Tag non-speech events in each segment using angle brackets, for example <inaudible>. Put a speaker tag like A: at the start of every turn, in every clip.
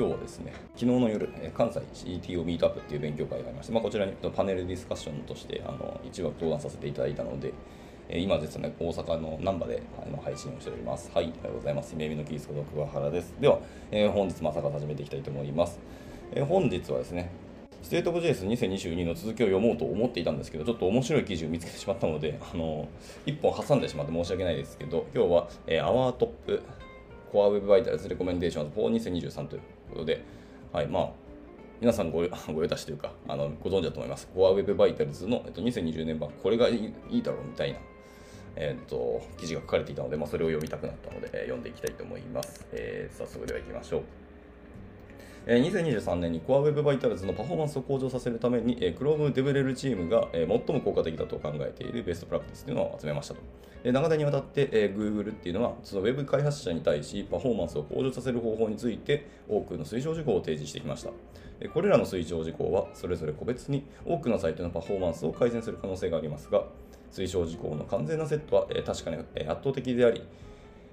A: 今日はですね、昨日の夜、関西 CTO ミートアップっていう勉強会がありまして、まあ、こちらにパネルディスカッションとしてあの一枠登壇させていただいたので、今ですね、大阪の難波であの配信をしております。はい、おはようございます。ゆめみのキースこと桑原です。では、えー、本日も朝活始めていきたいと思います。えー、本日はですね、 State of JS2022 の続きを読もうと思っていたんですけど、ちょっと面白い記事を見つけてしまったので、あの1本挟んでしまって申し訳ないですけど、今日は、えー、アワートップコアウェブバイタルズレコメンデーション for 2023ということで、はい、まあ、皆さんご <laughs> ご用達というか、あのご存知だと思います。コアウェブバイタルズの、えっと、2020年版、これがいいいいだろうみたいな、えっと、記事が書かれていたので、まあ、それを読みたくなったので、え、読んでいきたいと思います。えー、早速ではいきましょう。2023年に Core Web Vitals のパフォーマンスを向上させるために Chrome DevRel チームが最も効果的だと考えているベストプラクティスというのを集めましたと。長年にわたって Google っていうのはその Web 開発者に対しパフォーマンスを向上させる方法について多くの推奨事項を提示してきました。これらの推奨事項はそれぞれ個別に多くのサイトのパフォーマンスを改善する可能性がありますが推奨事項の完全なセットは確かに圧倒的であり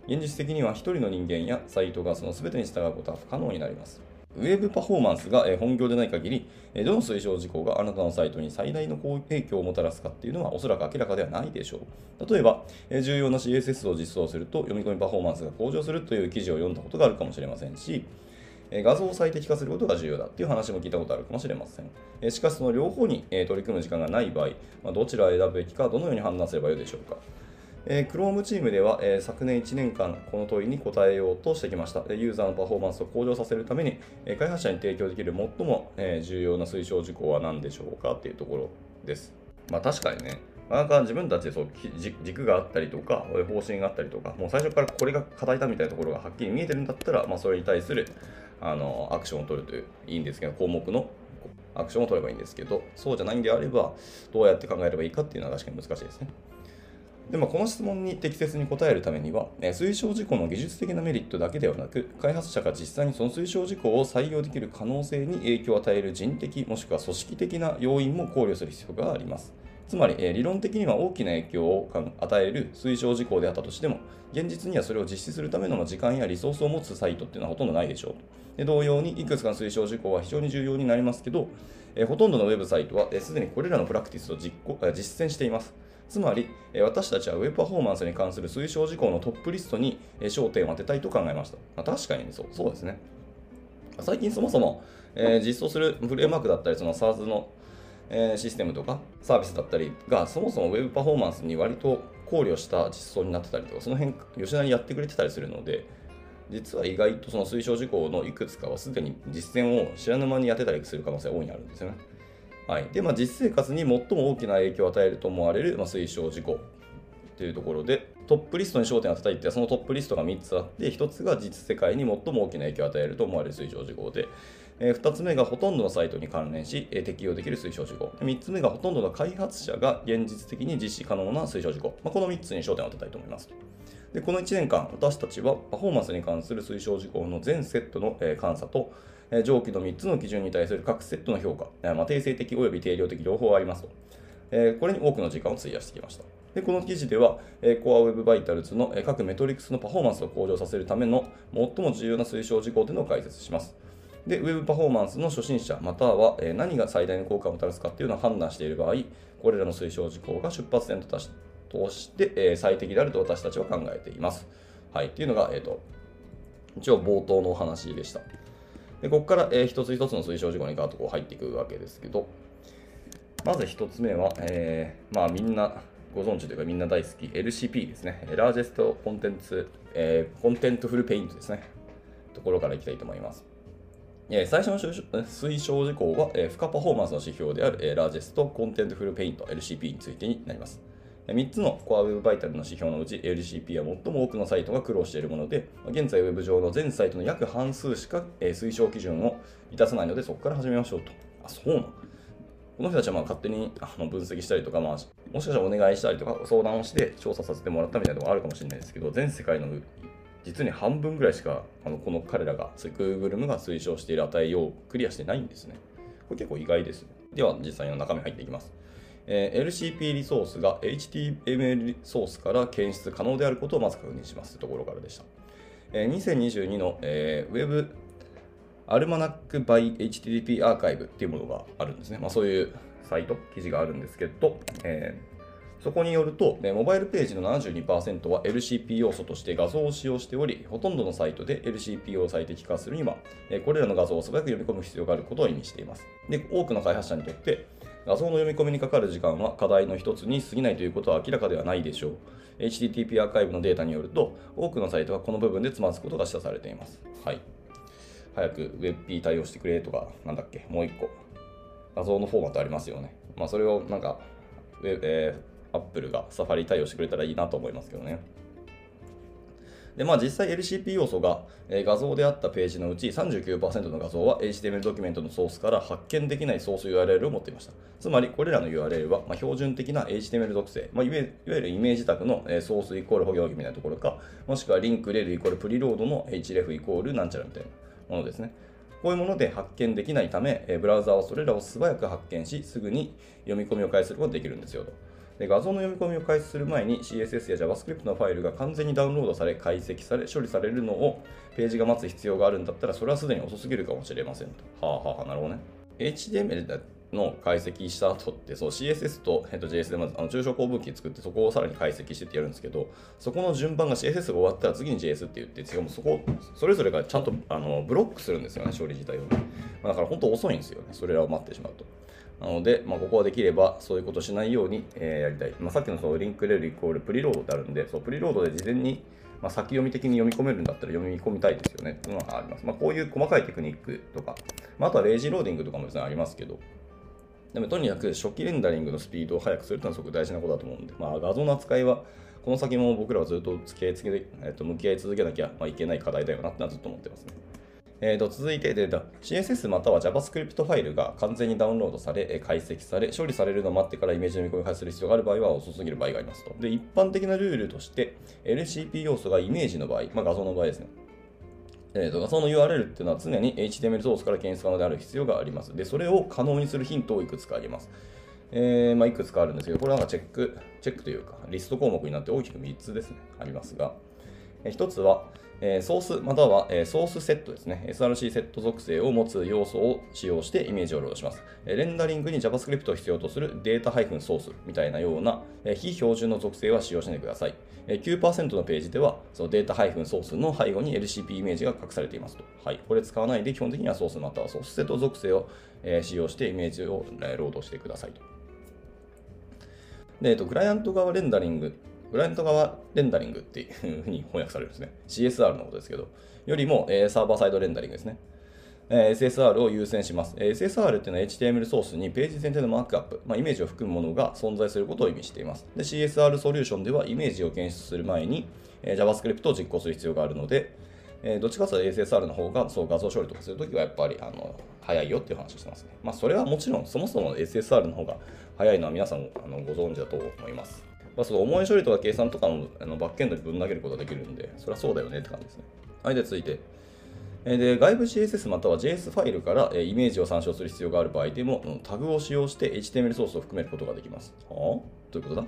A: 現実的には1人の人間やサイトがその全てに従うことは不可能になります。ウェブパフォーマンスが本業でない限り、どの推奨事項があなたのサイトに最大の影響をもたらすかっていうのはおそらく明らかではないでしょう。例えば、重要な CSS を実装すると読み込みパフォーマンスが向上するという記事を読んだことがあるかもしれませんし、画像を最適化することが重要だっていう話も聞いたことあるかもしれません。しかし、その両方に取り組む時間がない場合、どちらを選ぶべきか、どのように判断すればよいでしょうか。えー、Chrome チームでは、えー、昨年1年間この問いに答えようとしてきました。ユーザーのパフォーマンスを向上させるために、えー、開発者に提供できる最も、え重要な推奨事項は何でしょうかっていうところです。まあ確かにね、なかなか自分たちでそう軸があったりとか、方針があったりとか、もう最初からこれが課題だみたいなところがはっきり見えてるんだったら、まあ、それに対するあのアクションを取るといういいんですけど、項目のアクションを取ればいいんですけど、そうじゃないんであれば、どうやって考えればいいかっていうのは確かに難しいですね。でもこの質問に適切に答えるためには、推奨事項の技術的なメリットだけではなく、開発者が実際にその推奨事項を採用できる可能性に影響を与える人的もしくは組織的な要因も考慮する必要があります。つまり、理論的には大きな影響を与える推奨事項であったとしても、現実にはそれを実施するための時間やリソースを持つサイトっていうのはほとんどないでしょう。同様に、いくつかの推奨事項は非常に重要になりますけど、ほとんどのウェブサイトはすでにこれらのプラクティスを実行実践しています。つまり、私たちは Web パフォーマンスに関する推奨事項のトップリストに焦点を当てたいと考えました。まあ、確かにそうそうですね。最近そもそも、えー、実装するフレームワークだったり、その SARS の、えー、システムとかサービスだったりが、そもそも Web パフォーマンスに割と考慮した実装になってたりとか、その辺、吉田にやってくれてたりするので、実は意外とその推奨事項のいくつかはすでに実践を知らぬ間にやってたりする可能性が大いにあるんですよね。はい。でまあ、実生活に最も大きな影響を与えると思われる、まあ、推奨事項というところでトップリストに焦点を当てたいってそのトップリストが3つあって1つが実世界に最も大きな影響を与えると思われる推奨事項で、え2つ目がほとんどのサイトに関連し、え適用できる推奨事項。3つ目がほとんどの開発者が現実的に実施可能な推奨事項、まあ、この3つに焦点を当てたいと思いますでこの1年間私たちはパフォーマンスに関する推奨事項の全セットの、監査と上記の3つの基準に対する各セットの評価、まあ、定性的及び定量的両方ありますと。これに多くの時間を費やしてきました。でこの記事では、Core Web Vitals の各メトリックスのパフォーマンスを向上させるための最も重要な推奨事項というのを解説します。で、Web パフォーマンスの初心者、または何が最大の効果をもたらすかというのを判断している場合、これらの推奨事項が出発点としてえ最適であると私たちは考えています。はい、っていうのが、えーと一応冒頭のお話でした。でここから、えー、一つ一つの推奨事項にガーッとこう入っていくわけですけど、まず一つ目は、えー、まあみんなご存知というかみんな大好き LCP ですね。 Largest Contents、えー、 Contentful Paint ですね。ところからいきたいと思います。え最初の推奨事項は、えー、負荷パフォーマンスの指標である、えー、 Largest Contentful Paint LCP についてになります。3つの Core Web Vital の指標のうち LCP は最も多くのサイトが苦労しているもので、現在 Web 上の全サイトの約半数しか推奨基準を満たさないので、そこから始めましょうと。あ、そうなの？この人たちはまあ勝手にあの分析したりとか、まあ、もしかしたらお願いしたりとか相談をして調査させてもらったみたいなところあるかもしれないですけど、全世界の実に半分ぐらいしかあのこの彼らが、Google が推奨している値をクリアしてないんですね。これ結構意外です。では実際の中身入っていきます。え LCP リソースが HTML ソースから検出可能であることをまず確認しますというところからでした。え2022の、えー、Web アルマナック by HTTP アーカイブっていうものがあるんですね。まあ、そういうサイト、記事があるんですけど、えーそこによると、モバイルページの72%は LCP 要素として画像を使用しており、ほとんどのサイトで LCP を最適化するには、これらの画像を素早く読み込む必要があることを意味しています。で、多くの開発者にとって、画像の読み込みにかかる時間は課題の一つに過ぎないということは明らかではないでしょう。HTTP アーカイブのデータによると、多くのサイトはこの部分でつまずくことが示唆されています。はい。早く WebP 対応してくれとか、なんだっけ、もう一個。画像のフォーマットありますよね。まあ、それをなんか、えーアップルがサファリ対応してくれたらいいなと思いますけどね。で、まあ実際 LCP 要素が、え画像であったページのうち39%の画像は HTML ドキュメントのソースから発見できないソース URL を持っていました。つまりこれらの URL は、ま標準的な HTML 属性、まあ、いわゆるイメージタグの、えソースイコール保行儀みたいなところか、もしくは link rel イコール preload の href イコールなんちゃらみたいなものですね。こういうもので発見できないため、ブラウザはそれらを素早く発見し、すぐに読み込みを開始することができるんですよと。で画像の読み込みを開始する前に CSS や JavaScript のファイルが完全にダウンロードされ解析され処理されるのをページが待つ必要があるんだったらそれはすでに遅すぎるかもしれませんと。はあはあ、なるほどね。HTML の解析した後ってそう CSS と,、えっと JS でまずあの抽象構文機作ってそこをさらに解析してってやるんですけどそこの順番が CSS が終わったら次に JS って言ってしかもそこそれぞれがちゃんとあのブロックするんですよね処理自体を、まあ、だから本当遅いんですよねそれらを待ってしまうと。なので、まあ、ここはできればそういうことしないように、えー、やりたい。まあ、さっきのその link rel イコール preload ってあるんで、そう preload で事前に、まあ、先読み的に読み込めるんだったら読み込みたいですよねっていうのがあります。まあ、こういう細かいテクニックとか、まあ、あとは lazy loading とかも別にありますけど、でもとにかく初期レンダリングのスピードを速くするというのはすごく大事なことだと思うんで、まあ、画像の扱いはこの先も僕らはずっと付き合い続け、えっと、向き合い続けなきゃいけない課題だよなってのはずっと思ってますね。えー、と続いてで、CSS または JavaScript ファイルが完全にダウンロードされ、解析され、処理されるのを待ってからイメージの見込みを開発する必要がある場合は遅すぎる場合がありますと。で、一般的なルールとして、LCP 要素がイメージの場合、まあ、画像の場合ですね。えー、と画像の URL っていうのは常に HTML ソースから検出可能である必要があります。で、それを可能にするヒントをいくつかあります。えー、まあ、いくつかあるんですけど、これはなんかチェック、チェックというか、リスト項目になって大きく3つですね、ありますが、えー、1つは、えソースまたは、えソースセットですね。SRC セット属性を持つ要素を使用してイメージをロードします。えレンダリングに JavaScript を必要とするデータソースみたいなような、え非標準の属性は使用しないでください。え9%のページではそのデータソースの背後に LCP イメージが隠されていますと。はい、これ使わないで基本的にはソースまたはソースセット属性を、え使用してイメージを、えロードしてくださいと。で、えっと、クライアント側レンダリングクライアント側レンダリングっていうふうに翻訳されるんですね。CSR のことですけど、よりも、えー、サーバーサイドレンダリングですね。えー、SSR を優先します。えー、SSR っていうのは HTML ソースにページ全体のマークアップ、まあ、イメージを含むものが存在することを意味しています。で CSR ソリューションではイメージを検出する前に、えー、JavaScript を実行する必要があるので、えー、どっちかというと SSR の方がそう画像処理とかするときはやっぱりあの早いよっていう話をしてますね。まあ、それはもちろんそもそも SSR の方が早いのは皆さんあのご存知だと思います。まあ、その重い処理とか計算とかもあのバックエンドにぶん投げることができるんで、それはそうだよねって感じですね。はい、で続いて。で外部 CSS または JS ファイルからイメージを参照する必要がある場合でも、タグを使用して HTML ソースを含めることができます。はあ？どういうことだ？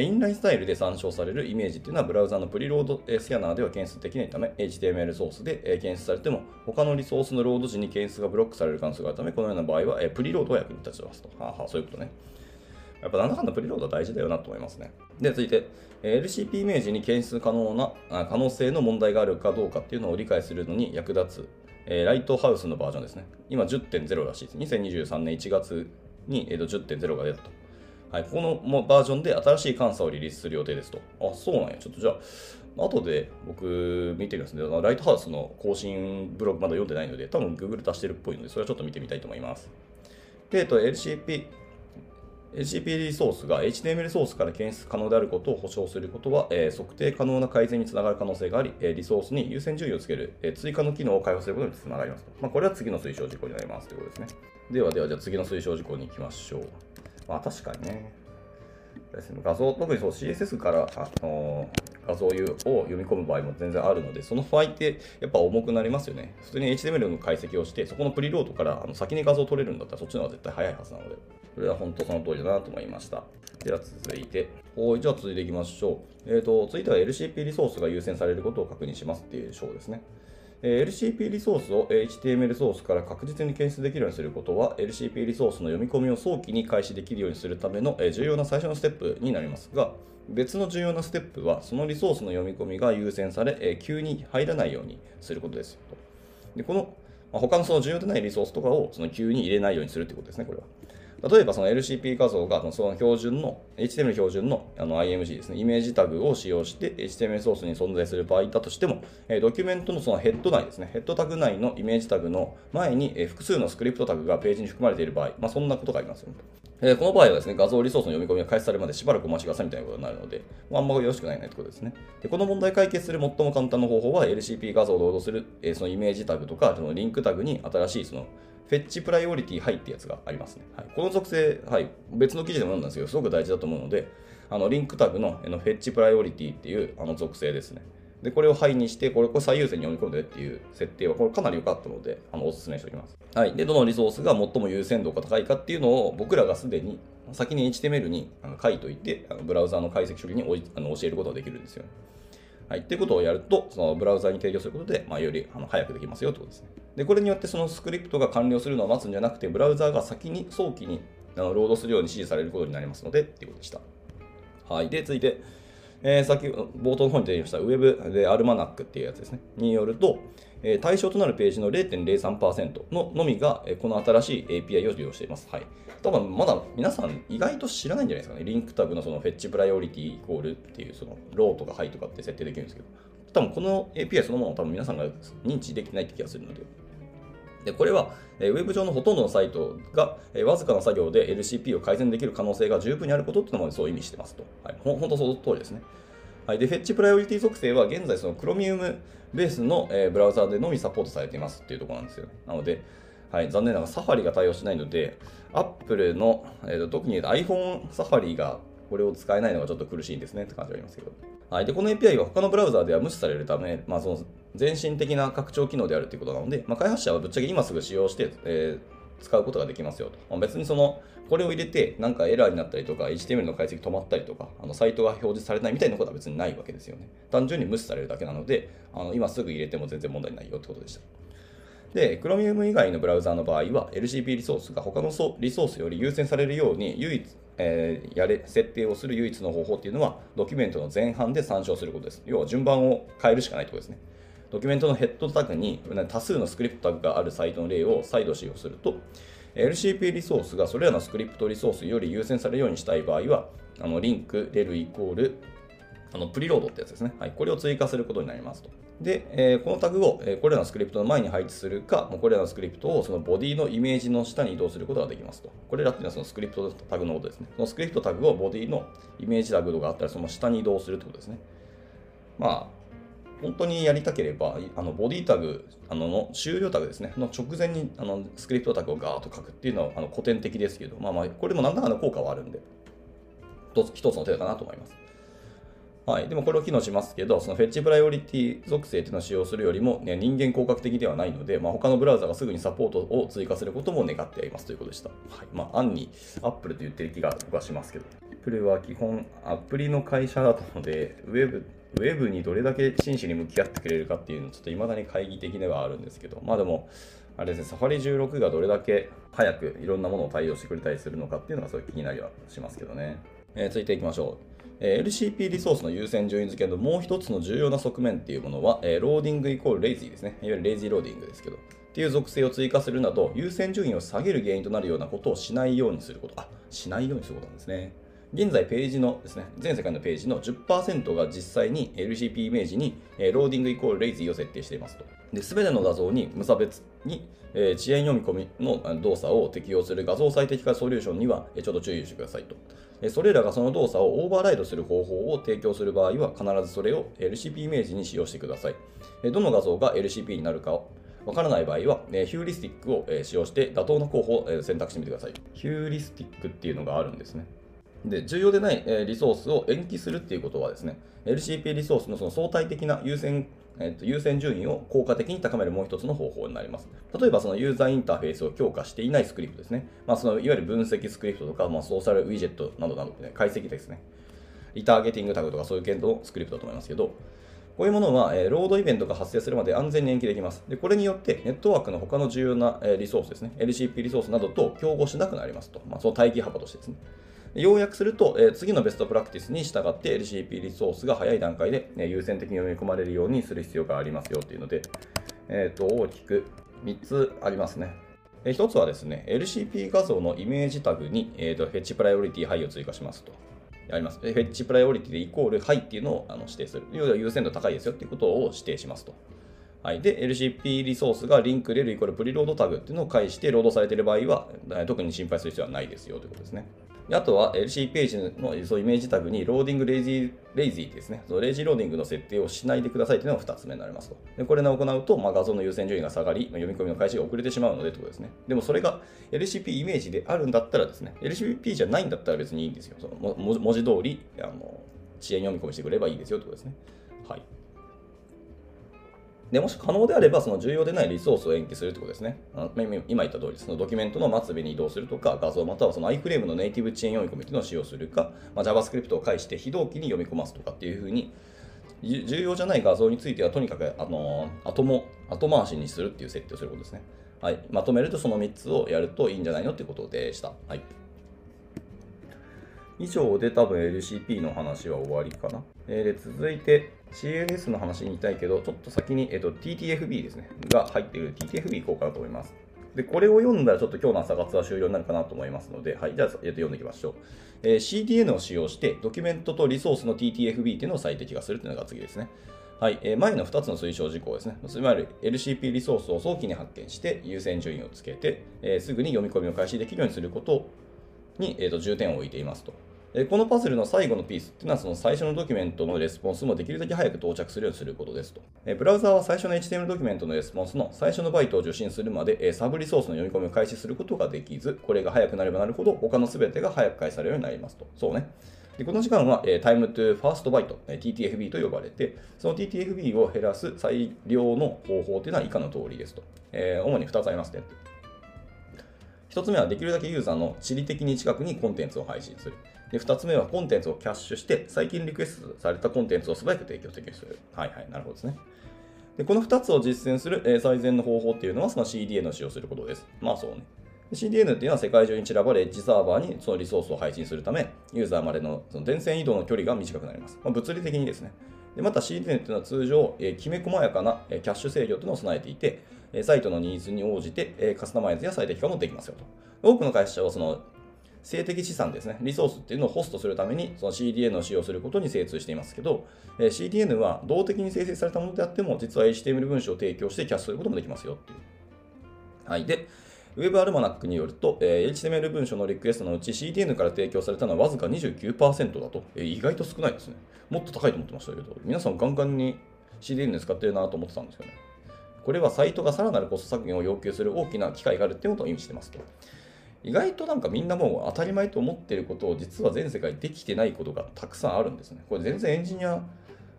A: インラインスタイルで参照されるイメージっていうのはブラウザのプリロードスキャナーでは検出できないため HTML ソースで検出されても他のリソースのロード時に検出がブロックされる可能性があるためこのような場合はプリロードが役に立ちますと。はあはあ、そういうことね。やっぱなんだかんだプリロードは大事だよなと思いますね。で、続いて、LCP イメージに検出可能な可能性の問題があるかどうかっていうのを理解するのに役立つ、えライトハウスのバージョンですね。今10.0らしいです。2023年1月に、え10.0が出たと。はい、ここのバージョンで新しい監査をリリースする予定ですと。あ、そうなんや。ちょっとじゃあ、後で僕見てみますね。ライトハウスの更新ブログまだ読んでないので、多分 Google 出してるっぽいので、それはちょっと見てみたいと思います。で、LCP、HTTP リソースが HTML ソースから検出可能であることを保証することは、えー、測定可能な改善につながる可能性があり、えー、リソースに優先順位をつける、えー、追加の機能を開発することにつながりますと。まあ、これは次の推奨事項になりますということですね。ではでは、じゃあ次の推奨事項に行きましょう。まあ確かにね。画像、特にそう CSS からあの画像を読み込む場合も全然あるので、その場合ってやっぱ重くなりますよね。普通に HTML の解析をして、そこのプリロードからあの先に画像を取れるんだったらそっちの方が絶対早いはずなので。それは本当その通りだなと思いました。では続いて、はい、じゃあ続いていきましょう。えっ、ー、と、続いては LCP リソースが優先されることを確認しますっていう章ですね。え LCP リソースを HTML ソースから確実に検出できるようにすることは LCP リソースの読み込みを早期に開始できるようにするための、重要な最初のステップになりますが別の重要なステップはそのリソースの読み込みが優先され、急に入らないようにすることですと。でこの、他のその重要でないリソースとかをその急に入れないようにするということですねこれは。例えばその LCP 画像がその標準の HTML 標準のあの IMG ですね、イメージタグを使用して HTML ソースに存在する場合だとしても、ドキュメントのそのヘッド内ですね、ヘッドタグ内のイメージタグの前に複数のスクリプトタグがページに含まれている場合、まあ、そんなことがありますよ、ね。この場合はですね、画像リソースの読み込みが開始されるまでしばらくお待ちくださいみたいなことになるので、あんまよろしくないなってことですね。でこの問題解決する最も簡単な方法は LCP 画像をロードするそのイメージタグとか、そのリンクタグに新しいそのフェッチプライオリティハイってやつがありますね。はい、この属性、はい、別の記事でも読んだんですけど、すごく大事だと思うので、あのリンクタグののフェッチプライオリティっていうあの属性ですね。で、これをハイにして、これこれ最優先に読み込んでっていう設定は、これかなり良かったので、あのお勧めしておきます。はい。で、どのリソースが最も優先度が高いかっていうのを、僕らがすでに先に HTML に書いといて、あのブラウザーの解析処理にあの教えることができるんですよ。はい。っていうことをやると、そのブラウザに提供することで、まあ、よりあの早くできますよということですね。で、これによってそのスクリプトが完了するのを待つんじゃなくて、ブラウザが先に早期にあのロードするように指示されることになりますので、ということでした。はい。で、続いて、えー、先冒頭の方に出てきました Web でアルマナックっていうやつですね。によると、えー、対象となるページの0.03%ののみが、えー、この新しい API を利用しています。はい。多分まだ皆さん意外と知らないんじゃないですかね。リンクタグのそのフェッチプライオリティイコールっていうそのローとかハイとかって設定できるんですけど、多分この API そのものを多分皆さんが認知できないって気がするので、でこれは、えウェブ上のほとんどのサイトが、えわずかな作業で LCP を改善できる可能性が十分にあることっていうのもそう意味してますと。はい、ほ本当その通りですね。はい、で、フェッチプライオリティ属性は現在その Chromium ベースの、えブラウザーでのみサポートされていますっていうところなんですよ。なので、はい、残念ながらサファリが対応しないので、Apple の、えー、特に iPhone サファリがこれを使えないのがちょっと苦しいんですねって感じがありますけど。はい、でこの API は他のブラウザーでは無視されるため、まあ、その前進的な拡張機能であるということなので、まあ、開発者はぶっちゃけ今すぐ使用して、えー、使うことができますよと。まあ、別にそのこれを入れてなんかエラーになったりとか HTML の解析止まったりとかあのサイトが表示されないみたいなことは別にないわけですよね。単純に無視されるだけなのであの今すぐ入れても全然問題ないよってことでした。で、Chromium 以外のブラウザーの場合は LCP リソースが他のリソースより優先されるように唯一えー、やれ設定をする唯一の方法っていうのはドキュメントの前半で参照することです。要は順番を変えるしかないところですね。ドキュメントのヘッドタグに多数のスクリプトタグがあるサイトの例を再度使用すると LCP リソースがそれらのスクリプトリソースより優先されるようにしたい場合はあの link、rel イコールあの preload ってやつですね。はい、これを追加することになりますと。で、えー、このタグを、えー、これらのスクリプトの前に配置するか、もうこれらのスクリプトをそのボディのイメージの下に移動することができますと。これらっていうのはそのスクリプトタグのことですね。そのスクリプトタグをボディのイメージタグがあったらその下に移動するってことですね。まあ、本当にやりたければ、あのボディタグあのの終了タグですね、の直前にあのスクリプトタグをガーッと書くっていうのはあの古典的ですけど、まあまあ、これも何らかの効果はあるんで、一つの手かなと思います。はい。でもこれを機能しますけど、そのフェッチプライオリティ属性っていうのを使用するよりも、ね、人間広角的ではないので、まあ、他のブラウザがすぐにサポートを追加することも願っていますということでした。はい。まあ、案に Apple と言ってる気が僕はしますけど。Apple は基本アプリの会社だとので、ウェブ、ウェブにどれだけ真摯に向き合ってくれるかっていうのちょっと未だに懐疑的ではあるんですけど、まあでも、あれですね、サファリ16がどれだけ早くいろんなものを対応してくれたりするのかっていうのがすごい気になりはしますけどね。えー、続いていきましょう。LCP リソースの優先順位付けのもう一つの重要な側面っていうものは、え loading イコール lazy ですね。いわゆる lazy loading ですけど。っていう属性を追加するなど、優先順位を下げる原因となるようなことをしないようにすること。あ、しないようにすることなんですね。現在ページのですね、全世界のページの10%が実際に LCP イメージに、え loading イコール lazy を設定していますと。で、すべての画像に無差別に、え遅延読み込みの動作を適用する画像最適化ソリューションにはえ、ちょっと注意してくださいと。それらがその動作をオーバーライドする方法を提供する場合は必ずそれを LCP イメージに使用してください。どの画像が LCP になるかわからない場合は、ヒューリスティックを使用して妥当な候補を選択してみてください。ヒューリスティックっていうのがあるんですね。で、重要でないリソースを延期するっていうことはですね、LCP リソースのその相対的な優先えーと、優先順位を効果的に高めるもう一つの方法になります。例えばそのユーザーインターフェースを強化していないスクリプトですね。まあ、そのいわゆる分析スクリプトとか、まあ、ソーシャルウィジェットなどなど、ね、解析ですね。リターゲティングタグとかそういう系のスクリプトだと思いますけど、こういうものは、えー、ロードイベントが発生するまで安全に延期できます。でこれによってネットワークの他の重要な、えー、リソースですね、LCP リソースなどと競合しなくなりますと。まあ、その待機幅としてですね。要約すると、え、次のベストプラクティスに従って LCP リソースが早い段階で、ね、優先的に読み込まれるようにする必要がありますよというので、えー、と大きく3つありますね。1つはですね、LCP 画像のイメージタグに、えー、と fetch priority high を追加しますと。あります。 fetch priority でイコール high っていうのをあの指定する。要は優先度高いですよっていうことを指定しますと。はい、で、LCP リソースが link rel イコール preload タグっていうのを介してロードされている場合は、特に心配する必要はないですよということですね。あとは LC ページのそうイメージタグに loading lazy、lazy ですね。その lazy loading の設定をしないでくださいというのが2つ目になりますと。でこれを行うと、まあ、画像の優先順位が下がり、読み込みの開始が遅れてしまうのでということですね。でもそれが LCP イメージであるんだったらですね、LCP じゃないんだったら別にいいんですよ。その文字通りあの遅延読み込みしてくればいいですよということですね。はい。でもし可能であれば、その重要でないリソースを延期するということですね。今言った通り、そのドキュメントの末尾に移動するとか、画像またはその iFrame のネイティブ遅延読み込みというのを使用するか、まあ、JavaScript を介して非同期に読み込ますとかっていうふうに、重要じゃない画像についてはとにかくあの後も後回しにするっていう設定をすることですね。はい、まとめるとその3つをやるといいんじゃないのっていうことでした。はい以上で多分 LCP の話は終わりかな。えー、で続いて CLS の話に行きたいけど、ちょっと先に、えーと、TTFB ですね、が入っている TTFB 行こうかなと思います。で、これを読んだらちょっと今日の朝活は終了になるかなと思いますので、はい、じゃあ、えー、と読んでいきましょう。えー、CDN を使用して、ドキュメントとリソースの TTFB っていうのを最適化するというのが次ですね。はい、えー、前の2つの推奨事項ですね。つまり LCP リソースを早期に発見して優先順位をつけて、えー、すぐに読み込みを開始できるようにすることに、えーと重点を置いていますと。このパズルの最後のピースっていうのはその最初のドキュメントのレスポンスもできるだけ早く到着するようにすることですと。ブラウザーは最初の HTML ドキュメントのレスポンスの最初のバイトを受信するまでサブリソースの読み込みを開始することができず、これが早くなればなるほど他の全てが早く開始されるようになりますと。そうね。でこの時間は、えー、タイムトゥファーストバイト、え TTFB と呼ばれて、その TTFB を減らす最良の方法というのは以下の通りですと。えー、主に2つありますね。1つ目はできるだけユーザーの地理的に近くにコンテンツを配信する。で、2つ目はコンテンツをキャッシュして、最近リクエストされたコンテンツを素早く提供できるする。はいはい、なるほどですね。で、この2つを実践する、え、最善の方法っていうのは、その CDN を使用することです。まあそうね。CDN っていうのは世界中に散らばるエッジサーバーにそのリソースを配信するため、ユーザーまでのその電線移動の距離が短くなります。まあ、物理的にですね。でまた CDN っていうのは通常、え、きめ細やかな、え、キャッシュ制御というのを備えていて、え、サイトのニーズに応じて、え、カスタマイズや最適化もできますよと。多くの会社はその性的資産ですね、リソースっていうのをホストするために、その CDN を使用することに精通していますけど、え CDN は動的に生成されたものであっても、実は HTML 文章を提供してキャッシュすることもできますよっていう。はい。で、Web アルマナックによると、え HTML 文書のリクエストのうち CDN から提供されたのはわずか29%だと、え意外と少ないですね。もっと高いと思ってましたけど、皆さんガンガンに CDN で使ってるなと思ってたんですよね。これはサイトがさらなるコスト削減を要求する大きな機会があるっていうことを意味してますと。意外となんかみんなもう当たり前と思ってることを実は全世界できてないことがたくさんあるんですね。これ全然エンジニア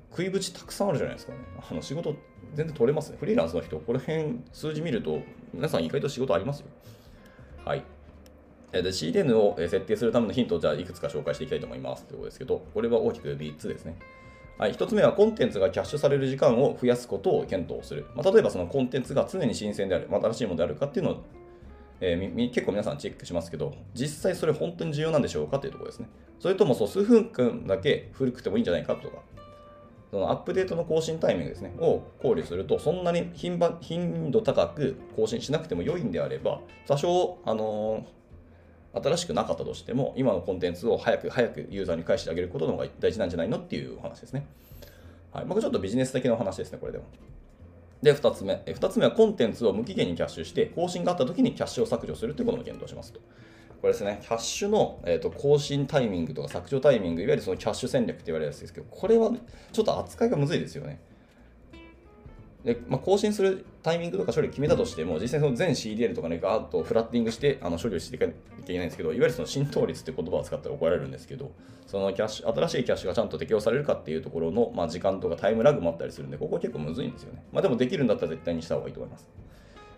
A: 食いぶちたくさんあるじゃないですかね。あの仕事全然取れますね。フリーランスの人、この辺数字見ると皆さん意外と仕事ありますよ。はい。で CDN を設定するためのヒントをじゃあいくつか紹介していきたいと思いますということですけど、これは大きく3つですね。はい、1つ目はコンテンツがキャッシュされる時間を増やすことを検討する。まあ、例えばそのコンテンツが常に新鮮である、ま、新しいものであるかっていうのをえー、結構皆さんチェックしますけど、実際それ本当に重要なんでしょうかというところですね。それともそう数分間だけ古くてもいいんじゃないかとか、そのアップデートの更新タイミングですね、を考慮すると、そんなに頻頻度高く更新しなくても良いんであれば、多少、あのー、新しくなかったとしても、今のコンテンツを早く早くユーザーに返してあげることの方が大事なんじゃないのっていうお話ですね。はい。僕ちょっとビジネス的なお話ですね、これでも。で、2つ目。2つ目はコンテンツを無期限にキャッシュして、更新があった時にキャッシュを削除するということも検討しますと。これですね、キャッシュの、えーと、更新タイミングとか削除タイミング、いわゆるそのキャッシュ戦略って言われるやつですけど、これはちょっと扱いがむずいですよね。で、まあ、更新するタイミングとか処理決めたとしても、実際その全 CDL とかね、ガーッとフラッティングしてあの処理をしていかなきゃいけないんですけど、いわゆるその浸透率って言葉を使ったら怒られるんですけど、そのキャッシュ、新しいキャッシュがちゃんと適用されるかっていうところの、まあ、時間とかタイムラグもあったりするんで、ここ結構むずいんですよね。まあ、でもできるんだったら絶対にした方がいいと思います。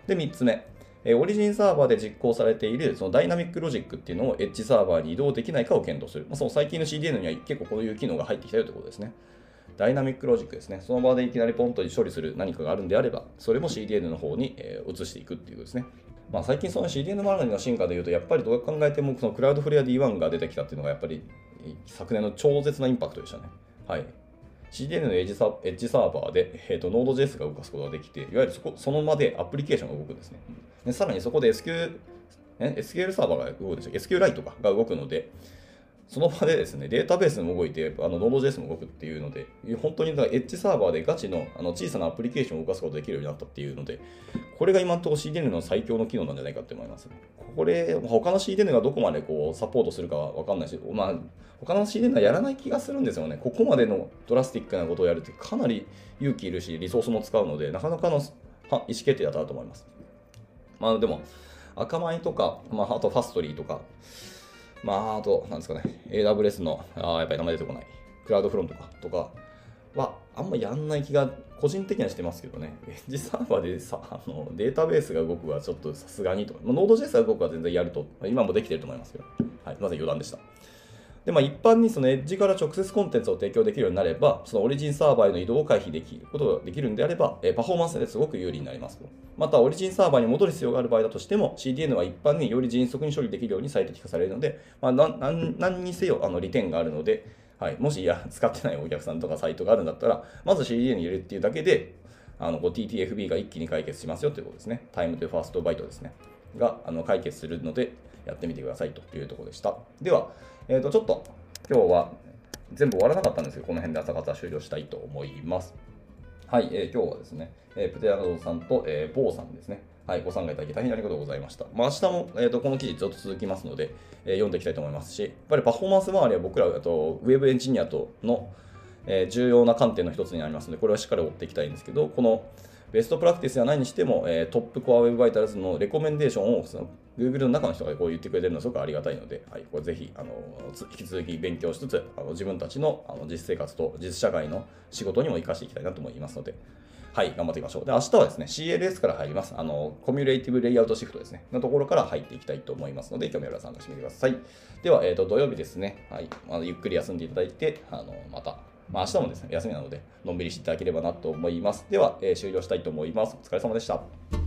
A: で、3つ目。えオリジンサーバーで実行されているそのダイナミックロジックっていうのをエッジサーバーに移動できないかを検討する。まあ、その最近の CDN には結構こういう機能が入ってきたよということですね。ダイナミックロジックですね。その場でいきなりポンと処理する何かがあるんであれば、それも CDN の方に、えー、移していくっていうことですね。まあ、最近その CDN 周りの進化でいうと、やっぱりどう考えてもそのクラウドフレア D1 が出てきたっていうのがやっぱり昨年の超絶なインパクトでしたね。はい。CDN のエッジサエッジサーバーで、えーと、Node.js が動かすことができて、いわゆるそこその場でアプリケーションが動くんですね。でさらにそこで SQL, SQL サーバーが動くんですよ。SQLite が動くので、その場でですね、データベースも動いて、あの Node.js も動くっていうので、本当にエッジサーバーでガチのあの小さなアプリケーションを動かすことができるようになったっていうので、これが今のところ CDN の最強の機能なんじゃないかって思います、これ、他の CDN がどこまでこうサポートするかはわかんないし、まあ、他の CDN はやらない気がするんですよね。ここまでのドラスティックなことをやるってかなり勇気いるし、リソースも使うので、なかなかの意思決定だったと思います。まあでも、赤米とか、まあ、あとファストリーとか、まあ、あと、なんですかね、AWS の、あやっぱり名前出てこない、クラウドフロントか。とか。は、あんまやんない気が、個人的にはしてますけどね、エッジサーバーでさあのデータベースが動くはちょっとさすがにと、まあ、ノード JS が動くは全然やると、今もできてると思いますけど、はい、まず余談でした。で、まあ、一般にそのエッジから直接コンテンツを提供できるようになれば、そのオリジンサーバーへの移動を回避できることができるんであれば、えパフォーマンスですごく有利になります。また、オリジンサーバーに戻る必要がある場合だとしても、CDN は一般により迅速に処理できるように最適化されるので、まあ、何何にせよあの利点があるので、はい、もしいや使ってないお客さんとかサイトがあるんだったら、まず CDN に入れるっていうだけで、あの TTFB が一気に解決しますよということですね。タイムとファーストバイトですね。があの解決するので、やってみてくださいというところでした。では、えー、とちょっと今日は全部終わらなかったんですけど、この辺で朝方終了したいと思います。はい、えー、今日はですね、えー、プテアナドさんと、えー、ボーさんですね。はい、ご参加いただき大変ありがとうございました。まあ、明日も、えーと、この記事ずっと続きますので、えー、読んでいきたいと思いますし、やっぱりパフォーマンス周りは僕らとウェブエンジニアとの、えー、重要な観点の一つになりますので、これはしっかり追っていきたいんですけど、このベストプラクティスやないにしても、えー、トップコアウェブバイタルズのレコメンデーションをその Google の中の人がこう言ってくれてるのはすごくありがたいので、はい、これぜひあの引き続き勉強しつつあの自分たちのあの実生活と実社会の仕事にも生かしていきたいなと思いますので、はい、頑張っていきましょう。で、明日はですね、CLS から入ります。あの、コミュレーティブレイアウトシフトですね、のところから入っていきたいと思いますので、興味ある方参加してみてください。では、えっ、ー、と、土曜日ですね、はい、あゆっくり休んでいただいて、あの、また、まあ、明日もですね、休みなので、のんびりしていただければなと思います。では、えー、終了したいと思います。お疲れ様でした。